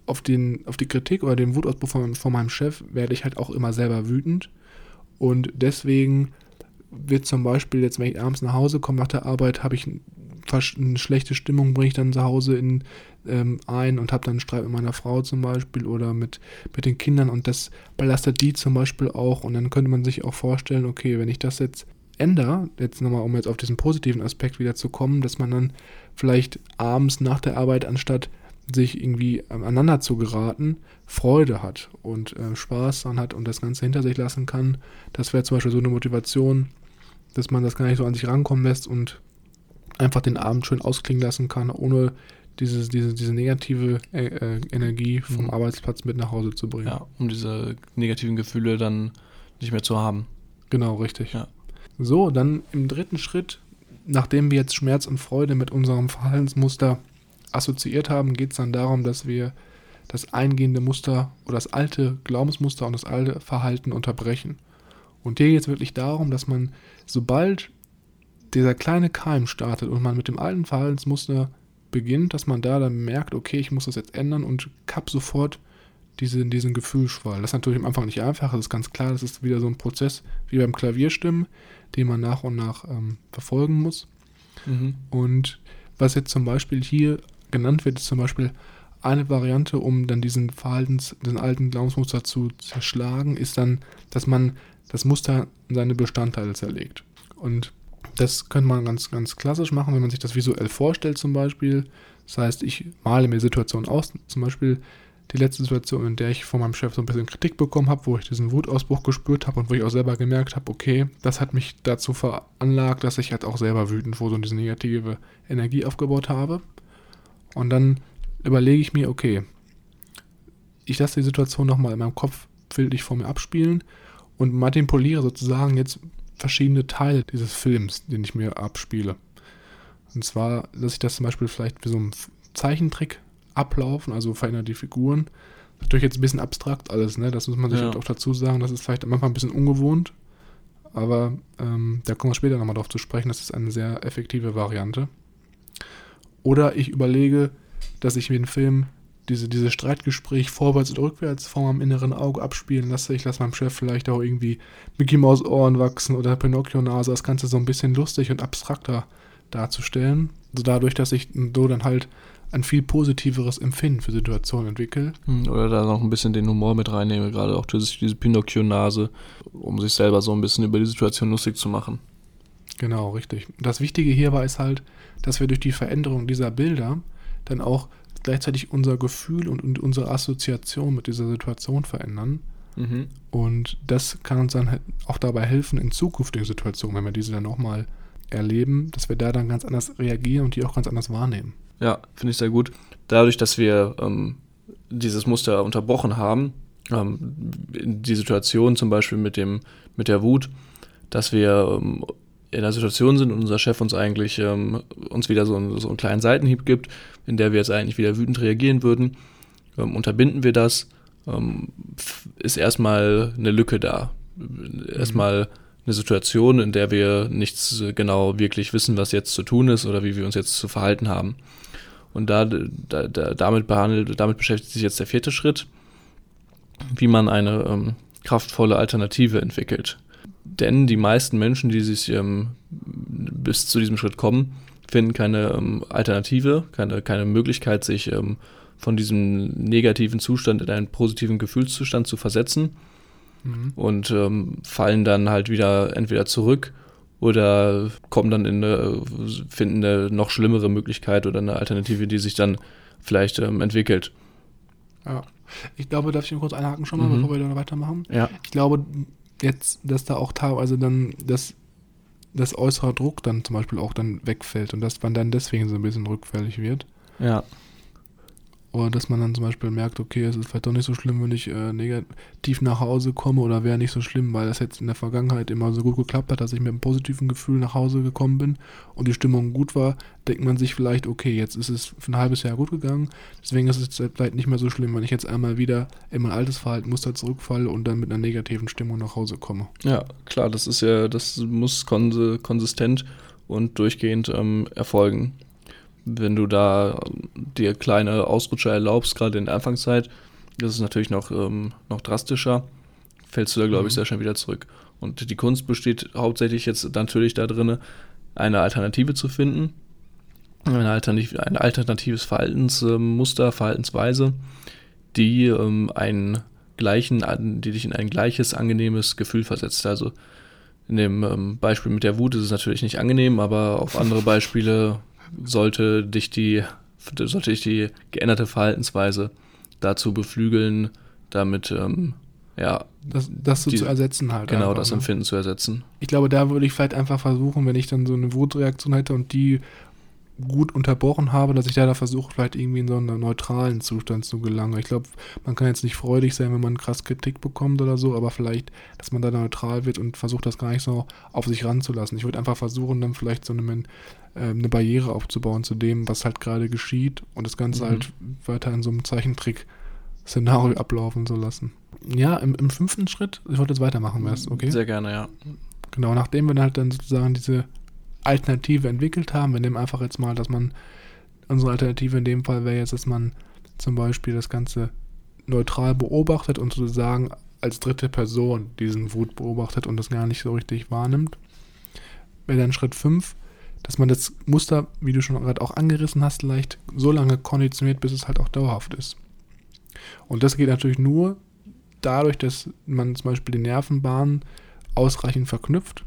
auf, den, auf die Kritik oder den Wutausbruch von, von meinem Chef, werde ich halt auch immer selber wütend. Und deswegen wird zum Beispiel jetzt, wenn ich abends nach Hause komme nach der Arbeit, habe ich eine schlechte Stimmung, bringe ich dann zu Hause in, ähm, ein und habe dann einen Streit mit meiner Frau zum Beispiel oder mit, mit den Kindern und das belastet die zum Beispiel auch. Und dann könnte man sich auch vorstellen, okay, wenn ich das jetzt ändere, jetzt nochmal, um jetzt auf diesen positiven Aspekt wieder zu kommen, dass man dann vielleicht abends nach der Arbeit, anstatt sich irgendwie aneinander zu geraten, Freude hat und äh, Spaß dann hat und das Ganze hinter sich lassen kann. Das wäre zum Beispiel so eine Motivation, dass man das gar nicht so an sich rankommen lässt und einfach den Abend schön ausklingen lassen kann, ohne diese, diese, diese negative äh, äh, Energie vom mhm. Arbeitsplatz mit nach Hause zu bringen. Ja, um diese negativen Gefühle dann nicht mehr zu haben. Genau, richtig. Ja. So, dann im dritten Schritt, nachdem wir jetzt Schmerz und Freude mit unserem Verhaltensmuster assoziiert haben, geht es dann darum, dass wir das eingehende Muster oder das alte Glaubensmuster und das alte Verhalten unterbrechen. Und hier geht es wirklich darum, dass man, sobald dieser kleine Keim startet und man mit dem alten Verhaltensmuster beginnt, dass man da dann merkt, okay, ich muss das jetzt ändern und kapp sofort diese, diesen Gefühlsschwall. Das ist natürlich am Anfang nicht einfach, das ist ganz klar, das ist wieder so ein Prozess wie beim Klavierstimmen, den man nach und nach ähm, verfolgen muss. Mhm. Und was jetzt zum Beispiel hier genannt wird, ist zum Beispiel eine Variante, um dann diesen Verhaltens, den alten Glaubensmuster zu zerschlagen, ist dann, dass man das Muster in seine Bestandteile zerlegt. Und das könnte man ganz, ganz klassisch machen, wenn man sich das visuell vorstellt zum Beispiel. Das heißt, ich male mir Situationen aus. Zum Beispiel, die letzte Situation, in der ich von meinem Chef so ein bisschen Kritik bekommen habe, wo ich diesen Wutausbruch gespürt habe und wo ich auch selber gemerkt habe, okay, das hat mich dazu veranlagt, dass ich halt auch selber wütend wurde und diese negative Energie aufgebaut habe. Und dann überlege ich mir, okay, ich lasse die Situation nochmal in meinem Kopf bildlich vor mir abspielen und manipuliere sozusagen jetzt verschiedene Teile dieses Films, den ich mir abspiele. Und zwar lasse ich das zum Beispiel vielleicht wie so ein Zeichentrick ablaufen, also verändert die Figuren. Natürlich jetzt ein bisschen abstrakt alles, ne? Das muss man sich Ja. halt auch dazu sagen. Das ist vielleicht am Anfang ein bisschen ungewohnt, aber ähm, da kommen wir später nochmal drauf zu sprechen. Das ist eine sehr effektive Variante. Oder ich überlege, dass ich mir den Film, diese, diese Streitgespräch vorwärts und rückwärts vor meinem inneren Auge abspielen lasse. Ich lasse meinem Chef vielleicht auch irgendwie Mickey Maus Ohren wachsen oder Pinocchio Nase, das Ganze so ein bisschen lustig und abstrakter darzustellen. So dadurch, dass ich so dann halt ein viel positiveres Empfinden für Situationen entwickle. Hm, Oder da noch ein bisschen den Humor mit reinnehme, gerade auch diese, diese Pinocchio-Nase, um sich selber so ein bisschen über die Situation lustig zu machen. Genau, richtig. Das Wichtige hierbei ist halt, dass wir durch die Veränderung dieser Bilder dann auch gleichzeitig unser Gefühl und, und unsere Assoziation mit dieser Situation verändern. Mhm. Und das kann uns dann halt auch dabei helfen, in zukünftigen Situationen, wenn wir diese dann nochmal erleben, dass wir da dann ganz anders reagieren und die auch ganz anders wahrnehmen. Ja, finde ich sehr gut. Dadurch, dass wir ähm, dieses Muster unterbrochen haben, ähm, die Situation zum Beispiel mit, dem, mit der Wut, dass wir ähm, in einer Situation sind und unser Chef uns eigentlich ähm, uns wieder so, einen- so einen kleinen Seitenhieb gibt, in der wir jetzt eigentlich wieder wütend reagieren würden, ähm, unterbinden wir das, ähm, ist erstmal eine Lücke da. Erstmal eine Situation, in der wir nichts äh, genau wirklich wissen, was jetzt zu tun ist oder wie wir uns jetzt zu verhalten haben. Und da, da, da damit behandelt, damit beschäftigt sich jetzt der vierte Schritt, wie man eine ähm, kraftvolle Alternative entwickelt. Denn die meisten Menschen, die sich ähm, bis zu diesem Schritt kommen, finden keine ähm, Alternative, keine, keine Möglichkeit, sich ähm, von diesem negativen Zustand in einen positiven Gefühlszustand zu versetzen Mhm. und ähm, fallen dann halt wieder entweder zurück oder kommen dann in eine, finden eine noch schlimmere Möglichkeit oder eine Alternative, die sich dann vielleicht ähm, entwickelt. Ja. Ich glaube, darf ich noch kurz einhaken schon mal, Mhm. bevor wir dann weitermachen? Ja. Ich glaube jetzt, dass da auch teilweise dann das, das äußere Druck dann zum Beispiel auch dann wegfällt und dass man dann deswegen so ein bisschen rückfällig wird. Ja. Oder dass man dann zum Beispiel merkt, okay, es ist vielleicht doch nicht so schlimm, wenn ich äh, negativ nach Hause komme oder wäre nicht so schlimm, weil das jetzt in der Vergangenheit immer so gut geklappt hat, dass ich mit einem positiven Gefühl nach Hause gekommen bin und die Stimmung gut war, denkt man sich vielleicht, okay, jetzt ist es für ein halbes Jahr gut gegangen, deswegen ist es vielleicht nicht mehr so schlimm, wenn ich jetzt einmal wieder in mein altes Verhaltenmuster zurückfalle und dann mit einer negativen Stimmung nach Hause komme. Ja, klar, das ist ja, das muss konsistent und durchgehend ähm, erfolgen. Wenn du da ähm, dir kleine Ausrutscher erlaubst, gerade in der Anfangszeit, das ist natürlich noch, ähm, noch drastischer, fällst du da, glaube ich, Mhm. sehr schnell wieder zurück. Und die Kunst besteht hauptsächlich jetzt natürlich da drin, eine Alternative zu finden, eine Alternativ ein alternatives Verhaltensmuster, Verhaltensweise, die ähm, einen gleichen, die dich in ein gleiches angenehmes Gefühl versetzt. Also in dem ähm, Beispiel mit der Wut ist es natürlich nicht angenehm, aber auf andere Beispiele sollte dich die, sollte dich die geänderte Verhaltensweise dazu beflügeln, damit ähm, ja Das, das so Die- zu ersetzen halt. genau einfach, das ne? Empfinden zu ersetzen. Ich glaube, da würde ich vielleicht einfach versuchen, wenn ich dann so eine Wutreaktion hätte und die gut unterbrochen habe, dass ich da, da versuche, vielleicht irgendwie in so einen neutralen Zustand zu gelangen. Ich glaube, man kann jetzt nicht freudig sein, wenn man krass Kritik bekommt oder so, aber vielleicht, dass man da neutral wird und versucht, das gar nicht so auf sich ranzulassen. Ich würde einfach versuchen, dann vielleicht so eine, eine Barriere aufzubauen zu dem, was halt gerade geschieht und das Ganze Mhm. halt weiter in so einem Zeichentrick-Szenario ablaufen zu lassen. Ja, im, im fünften Schritt, ich wollte jetzt weitermachen, wär's okay? Sehr gerne, ja. Genau, nachdem wir dann halt dann sozusagen diese Alternative entwickelt haben, wir nehmen einfach jetzt mal, dass man, unsere Alternative in dem Fall wäre jetzt, dass man zum Beispiel das Ganze neutral beobachtet und sozusagen als dritte Person diesen Wut beobachtet und das gar nicht so richtig wahrnimmt. Wäre dann Schritt 5, dass man das Muster, wie du schon gerade auch angerissen hast, leicht so lange konditioniert, bis es halt auch dauerhaft ist. Und das geht natürlich nur dadurch, dass man zum Beispiel die Nervenbahnen ausreichend verknüpft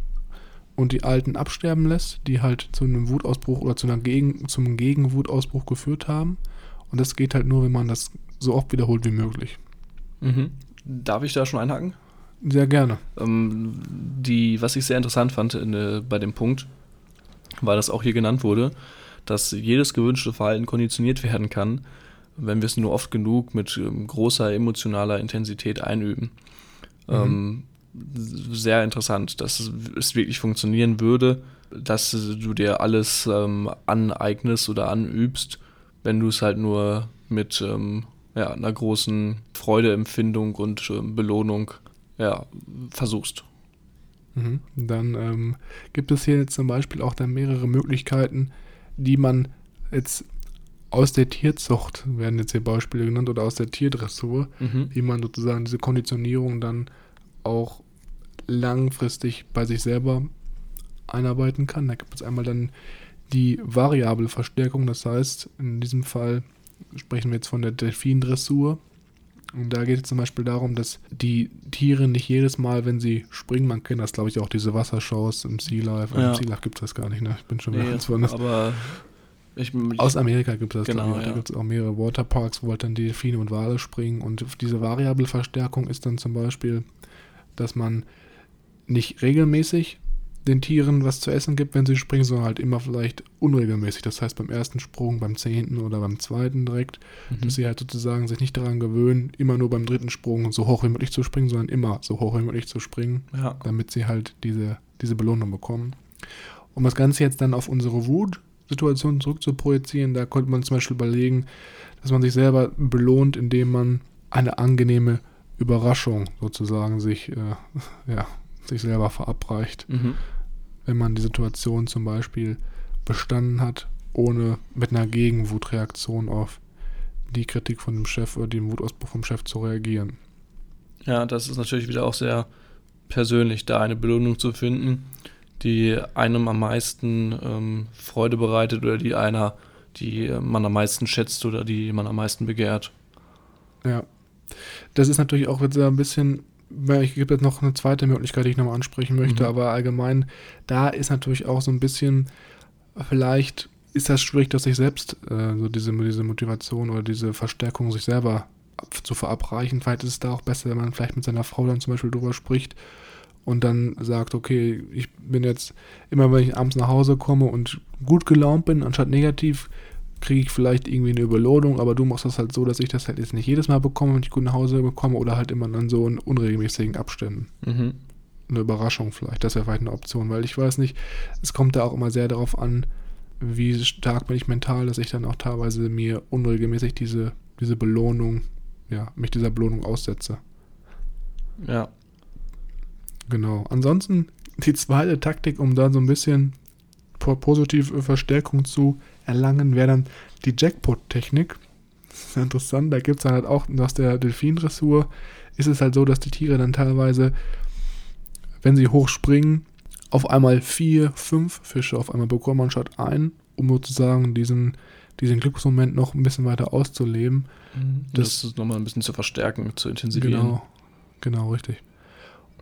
und die alten absterben lässt, die halt zu einem Wutausbruch oder zu einer Gegen, zum Gegenwutausbruch geführt haben. Und das geht halt nur, wenn man das so oft wiederholt wie möglich. Mhm. Darf ich da schon einhaken? Sehr gerne. Ähm, die, was ich sehr interessant fand in, äh, bei dem Punkt, weil das auch hier genannt wurde, dass jedes gewünschte Verhalten konditioniert werden kann, wenn wir es nur oft genug mit ähm, großer emotionaler Intensität einüben. Ähm, sehr interessant, dass es wirklich funktionieren würde, dass du dir alles ähm, aneignest oder anübst, wenn du es halt nur mit ähm, ja, einer großen Freudeempfindung und äh, Belohnung ja, versuchst. Mhm. Dann ähm, gibt es hier jetzt zum Beispiel auch dann mehrere Möglichkeiten, die man jetzt aus der Tierzucht, werden jetzt hier Beispiele genannt, oder aus der Tierdressur, Mhm. wie man sozusagen diese Konditionierung dann auch langfristig bei sich selber einarbeiten kann. Da gibt es einmal dann die variable Verstärkung, das heißt, in diesem Fall sprechen wir jetzt von der Delfindressur. Und da geht es zum Beispiel darum, dass die Tiere nicht jedes Mal, wenn sie springen, man kennt das, glaube ich, auch diese Wassershows im Sea Life. Ja. Im Sea Life gibt es das gar nicht, ne? Ich bin schon wieder Nee, ganz woanders. aber ich, Aus Amerika gibt es das, Genau, glaube ich. Da ja. gibt es auch mehrere Waterparks, wo halt dann Delfine und Wale springen. Und diese variable Verstärkung ist dann zum Beispiel, dass man nicht regelmäßig den Tieren was zu essen gibt, wenn sie springen, sondern halt immer vielleicht unregelmäßig. Das heißt beim ersten Sprung, beim zehnten oder beim zweiten direkt, Mhm. dass sie halt sozusagen sich nicht daran gewöhnen, immer nur beim dritten Sprung so hoch wie möglich zu springen, sondern immer so hoch wie möglich zu springen ja. damit sie halt diese, diese Belohnung bekommen. Um das Ganze jetzt dann auf unsere Wut-Situation zurück zu projizieren, da konnte man zum Beispiel überlegen, dass man sich selber belohnt, indem man eine angenehme Überraschung sozusagen sich, äh, *laughs* ja, sich selber verabreicht. Mhm. Wenn man die Situation zum Beispiel bestanden hat, ohne mit einer Gegenwutreaktion auf die Kritik von dem Chef oder den Wutausbruch vom Chef zu reagieren. Ja, das ist natürlich wieder auch sehr persönlich, da eine Belohnung zu finden, die einem am meisten ähm, Freude bereitet oder die einer, die äh, man am meisten schätzt oder die man am meisten begehrt. Ja. Das ist natürlich auch jetzt ein bisschen, ich gibt jetzt noch eine zweite Möglichkeit, die ich nochmal ansprechen möchte, Mhm. aber allgemein, da ist natürlich auch so ein bisschen, vielleicht ist das schwierig, dass sich selbst äh, so diese, diese Motivation oder diese Verstärkung sich selber zu verabreichen. Vielleicht ist es da auch besser, wenn man vielleicht mit seiner Frau dann zum Beispiel drüber spricht und dann sagt, okay, ich bin jetzt immer, wenn ich abends nach Hause komme und gut gelaunt bin, anstatt negativ, kriege ich vielleicht irgendwie eine Überlohnung, aber du machst das halt so, dass ich das halt jetzt nicht jedes Mal bekomme, wenn ich gut nach Hause bekomme oder halt immer dann so in unregelmäßigen Abständen. Mhm. Eine Überraschung vielleicht, das wäre vielleicht eine Option, weil ich weiß nicht, es kommt da auch immer sehr darauf an, wie stark bin ich mental, dass ich dann auch teilweise mir unregelmäßig diese, diese Belohnung, ja, mich dieser Belohnung aussetze. Ja. Genau. Ansonsten die zweite Taktik, um da so ein bisschen po- positive Verstärkung zu erlangen, wäre dann die Jackpot-Technik. Das *laughs* interessant. Da gibt es dann halt auch aus der Delfindressur ist es halt so, dass die Tiere dann teilweise, wenn sie hoch springen, auf einmal vier, fünf Fische auf einmal bekommen anstatt ein, um sozusagen diesen, diesen Glücksmoment noch ein bisschen weiter auszuleben. Das, ist nochmal ein bisschen zu verstärken, zu intensivieren. Genau, genau, richtig.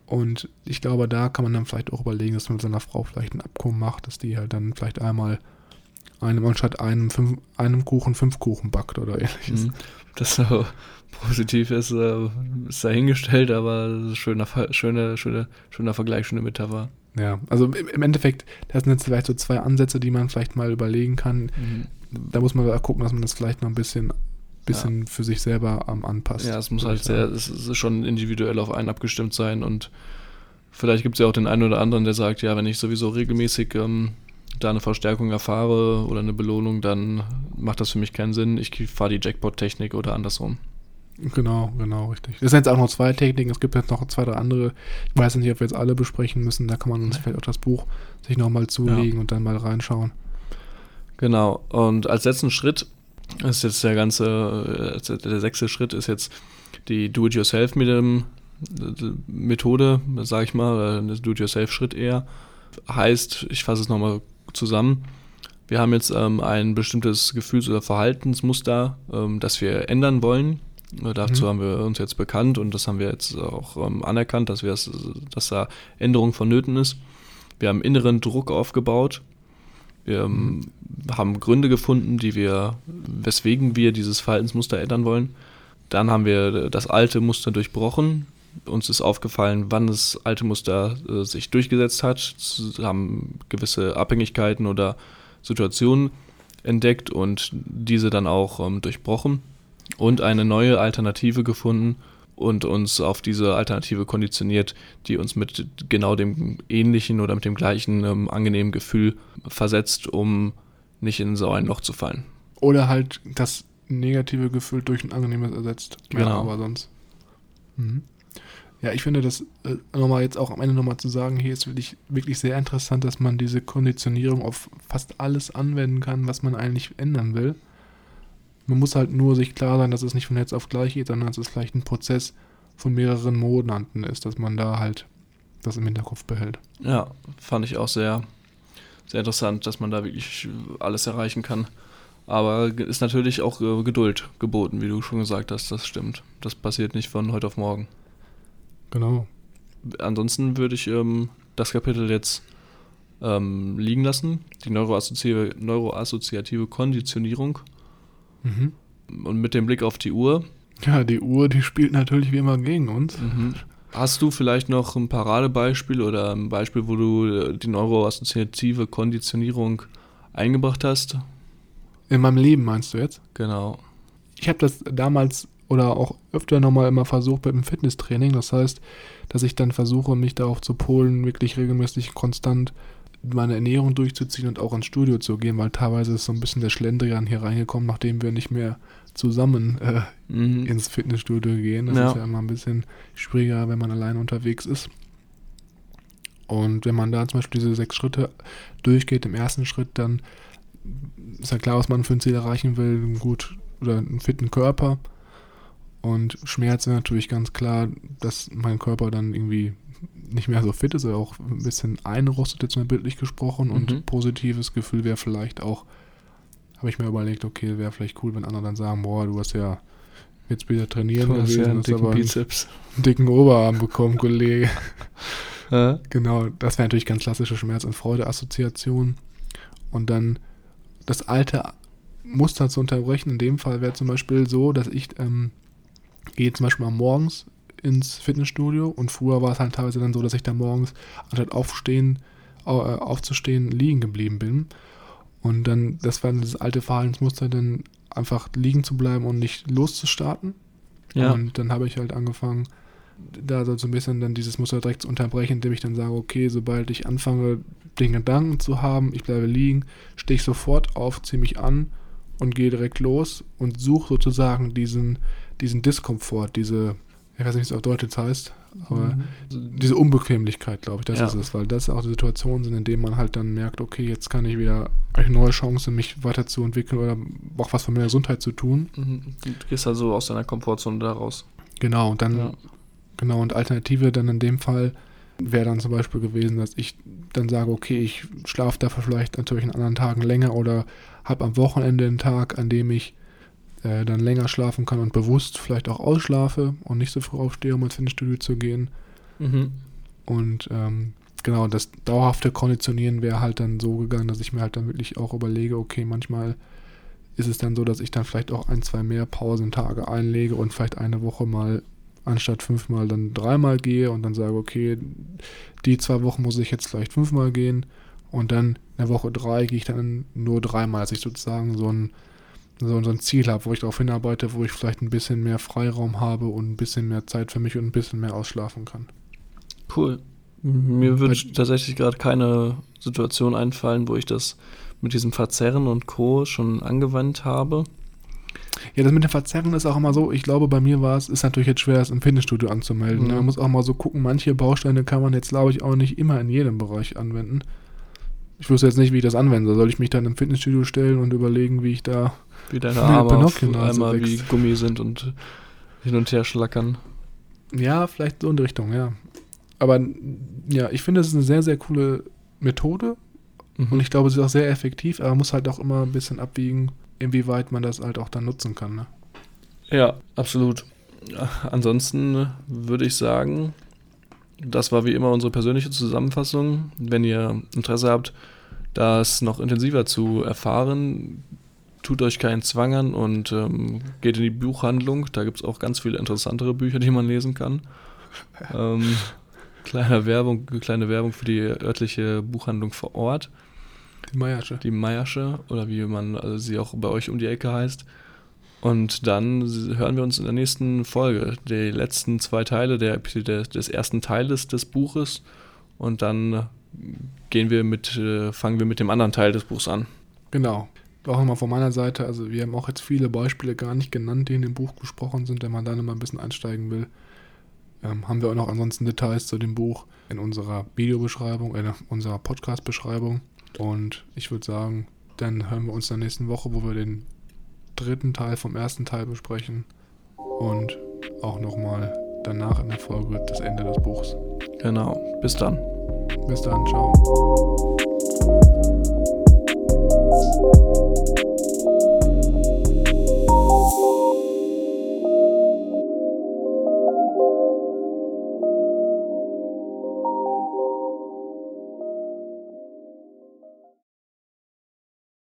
Und ich glaube, da kann man dann vielleicht auch überlegen, dass man mit seiner Frau vielleicht ein Abkommen macht, dass die halt dann vielleicht einmal einem anstatt einem, fünf, einem Kuchen fünf Kuchen backt oder ähnliches. Mhm. Das so positiv ist, äh, ist dahingestellt, aber ist schöner, Ver- schöne, schöne, schöner Vergleich, schöne Metapher. Ja, also im, Endeffekt, das sind jetzt vielleicht so zwei Ansätze, die man vielleicht mal überlegen kann. Da muss man gucken, dass man das vielleicht noch ein bisschen, bisschen für sich selber am anpasst. Ja, es muss halt sehr, es ist schon individuell auf einen abgestimmt sein und vielleicht gibt es ja auch den einen oder anderen, der sagt, ja, wenn ich sowieso regelmäßig ähm, da eine Verstärkung erfahre oder eine Belohnung, dann macht das für mich keinen Sinn. Ich fahre die Jackpot-Technik oder andersrum. Genau, genau, richtig. Es sind jetzt auch noch zwei Techniken, es gibt jetzt noch zwei, drei andere. Ich weiß nicht, ob wir jetzt alle besprechen müssen. Da kann man uns vielleicht auch das Buch sich nochmal zulegen und dann mal reinschauen. Genau. Und als letzten Schritt ist jetzt der ganze, äh, der sechste Schritt ist jetzt die Do-it-yourself-Methode, sage ich mal, oder das Do-it-yourself-Schritt eher. Heißt, ich fasse es nochmal zusammen. Wir haben jetzt ähm, ein bestimmtes Gefühls- oder Verhaltensmuster, ähm, das wir ändern wollen. Äh, Dazu Mhm. haben wir uns jetzt bekannt und das haben wir jetzt auch ähm, anerkannt, dass, wir dass da Änderung vonnöten ist. Wir haben inneren Druck aufgebaut. Wir ähm, haben Gründe gefunden, die wir, weswegen wir dieses Verhaltensmuster ändern wollen. Dann haben wir das alte Muster durchbrochen. Uns ist aufgefallen, wann das alte Muster äh, sich durchgesetzt hat. Haben gewisse Abhängigkeiten oder Situationen entdeckt und diese dann auch ähm, durchbrochen und eine neue Alternative gefunden und uns auf diese Alternative konditioniert, die uns mit genau dem ähnlichen oder mit dem gleichen ähm, angenehmen Gefühl versetzt, um nicht in so ein Loch zu fallen. Oder halt das negative Gefühl durch ein angenehmes ersetzt. Ja, Genau. aber sonst. Mhm. Ja, ich finde das äh, nochmal jetzt auch am Ende nochmal zu sagen, hier ist wirklich, wirklich sehr interessant, dass man diese Konditionierung auf fast alles anwenden kann, was man eigentlich ändern will. Man muss halt nur sich klar sein, dass es nicht von jetzt auf gleich geht, sondern dass es vielleicht ein Prozess von mehreren Monaten ist, dass man da halt das im Hinterkopf behält. Ja, fand ich auch sehr, sehr interessant, dass man da wirklich alles erreichen kann. Aber ist natürlich auch äh, Geduld geboten, wie du schon gesagt hast, das stimmt. Das passiert nicht von heute auf morgen. Genau. Ansonsten würde ich ähm, das Kapitel jetzt ähm, liegen lassen, die neuroassoziative, neuroassoziative Konditionierung. Mhm. Und mit dem Blick auf die Uhr, Ja, die Uhr, die spielt natürlich wie immer gegen uns. hast du vielleicht noch ein Paradebeispiel oder ein Beispiel, wo du äh, die neuroassoziative Konditionierung eingebracht hast? In meinem Leben meinst du jetzt? Genau. Ich habe das damals oder auch öfter nochmal immer versucht mit dem Fitnesstraining. Das heißt, dass ich dann versuche, mich darauf zu polen, wirklich regelmäßig konstant meine Ernährung durchzuziehen und auch ins Studio zu gehen, weil teilweise ist so ein bisschen der Schlendrian hier reingekommen, nachdem wir nicht mehr zusammen äh, Mhm. ins Fitnessstudio gehen. Das Ja. ist ja immer ein bisschen schwieriger, wenn man alleine unterwegs ist. Und wenn man da zum Beispiel diese sechs Schritte durchgeht, im ersten Schritt, dann ist ja klar, was man für ein Ziel erreichen will, einen gut oder einen fitten Körper. Und Schmerz ist natürlich ganz klar, dass mein Körper dann irgendwie nicht mehr so fit ist oder auch ein bisschen einrostet, jetzt mal bildlich gesprochen. Und Mhm. positives Gefühl wäre vielleicht auch, habe ich mir überlegt, okay, wäre vielleicht cool, wenn andere dann sagen, boah, du hast ja jetzt wieder trainieren Du hast ja einen dicken aber einen Bizeps. dicken Oberarm bekommen, Kollege. *laughs* Ja. Genau, das wäre natürlich ganz klassische Schmerz- und Freude-Assoziation. Und dann das alte Muster zu unterbrechen. In dem Fall wäre zum Beispiel so, dass ich ähm, gehe zum Beispiel mal morgens ins Fitnessstudio und früher war es halt teilweise dann so, dass ich da morgens anstatt aufstehen, au- äh, aufzustehen, liegen geblieben bin. Und dann, das war dieses alte Verhaltensmuster, dann einfach liegen zu bleiben und nicht loszustarten. Ja. Und dann habe ich halt angefangen, da so ein bisschen dann dieses Muster direkt zu unterbrechen, indem ich dann sage, okay, sobald ich anfange, den Gedanken zu haben, ich bleibe liegen, stehe ich sofort auf, ziehe mich an und gehe direkt los und suche sozusagen diesen, diesen Diskomfort, diese, ich weiß nicht, wie es auf Deutsch jetzt heißt, aber diese Unbequemlichkeit, glaube ich, das Ja. ist es, weil das auch die Situationen sind, in denen man halt dann merkt, okay, jetzt kann ich wieder eine neue Chance, mich weiterzuentwickeln oder auch was für meine Gesundheit zu tun. Mhm. Du gehst also aus deiner Komfortzone da raus. Genau, und dann, Ja. genau, und Alternative dann in dem Fall wäre dann zum Beispiel gewesen, dass ich dann sage, okay, ich schlafe dafür vielleicht natürlich an anderen Tagen länger oder habe am Wochenende einen Tag, an dem ich äh, dann länger schlafen kann und bewusst vielleicht auch ausschlafe und nicht so früh aufstehe, um ins Fitnessstudio zu gehen. Mhm. Und ähm, genau, das dauerhafte Konditionieren wäre halt dann so gegangen, dass ich mir halt dann wirklich auch überlege, okay, manchmal ist es dann so, dass ich dann vielleicht auch ein, zwei mehr Pausentage einlege und vielleicht eine Woche mal anstatt fünfmal dann dreimal gehe und dann sage, okay, die zwei Wochen muss ich jetzt vielleicht fünfmal gehen und dann in der Woche drei gehe ich dann nur dreimal, dass ich sozusagen so ein, so, so ein Ziel habe, wo ich darauf hinarbeite, wo ich vielleicht ein bisschen mehr Freiraum habe und ein bisschen mehr Zeit für mich und ein bisschen mehr ausschlafen kann. Cool. Mir würde Weil- tatsächlich gerade keine Situation einfallen, wo ich das mit diesem Verzerren und Co. schon angewandt habe. Ja, das mit dem Verzerren ist auch immer so, ich glaube, bei mir war es, ist natürlich jetzt schwer, es im Fitnessstudio anzumelden. Mhm. Man muss auch mal so gucken, manche Bausteine kann man jetzt, glaube ich, auch nicht immer in jedem Bereich anwenden. Ich wüsste jetzt nicht, wie ich das anwenden soll. Soll ich mich dann im Fitnessstudio stellen und überlegen, wie ich da. Wie deine Arme auf einmal wie. Gummi sind und hin und her schlackern. Ja, vielleicht so in die Richtung, ja. Aber ja, ich finde, es ist eine sehr, sehr coole Methode Mhm. und ich glaube, sie ist auch sehr effektiv, aber man muss halt auch immer ein bisschen abwiegen, inwieweit man das halt auch dann nutzen kann. Ne? Ja, absolut. Ansonsten würde ich sagen, das war wie immer unsere persönliche Zusammenfassung. Wenn ihr Interesse habt, das noch intensiver zu erfahren, tut euch keinen Zwang an und ähm, geht in die Buchhandlung. Da gibt es auch ganz viele interessantere Bücher, die man lesen kann. *laughs* ähm, kleine Werbung, kleine Werbung für die örtliche Buchhandlung vor Ort Die Meiersche. die Meiersche oder wie man also sie auch bei euch um die Ecke heißt. Und dann hören wir uns in der nächsten Folge, die letzten zwei Teile der, Episode- des ersten Teiles des Buches. Und dann gehen wir mit, äh, fangen wir mit dem anderen Teil des Buchs an. Genau. Auch nochmal von meiner Seite, also wir haben auch jetzt viele Beispiele gar nicht genannt, die in dem Buch besprochen sind, wenn man da nochmal ein bisschen einsteigen will. Ähm, haben wir auch noch ansonsten Details zu dem Buch in unserer Videobeschreibung, in unserer Podcast-Beschreibung. Und ich würde sagen, dann hören wir uns in der nächsten Woche, wo wir den dritten Teil vom ersten Teil besprechen und auch nochmal danach in der Folge das Ende des Buchs. Genau. Bis dann. Bis dann, ciao.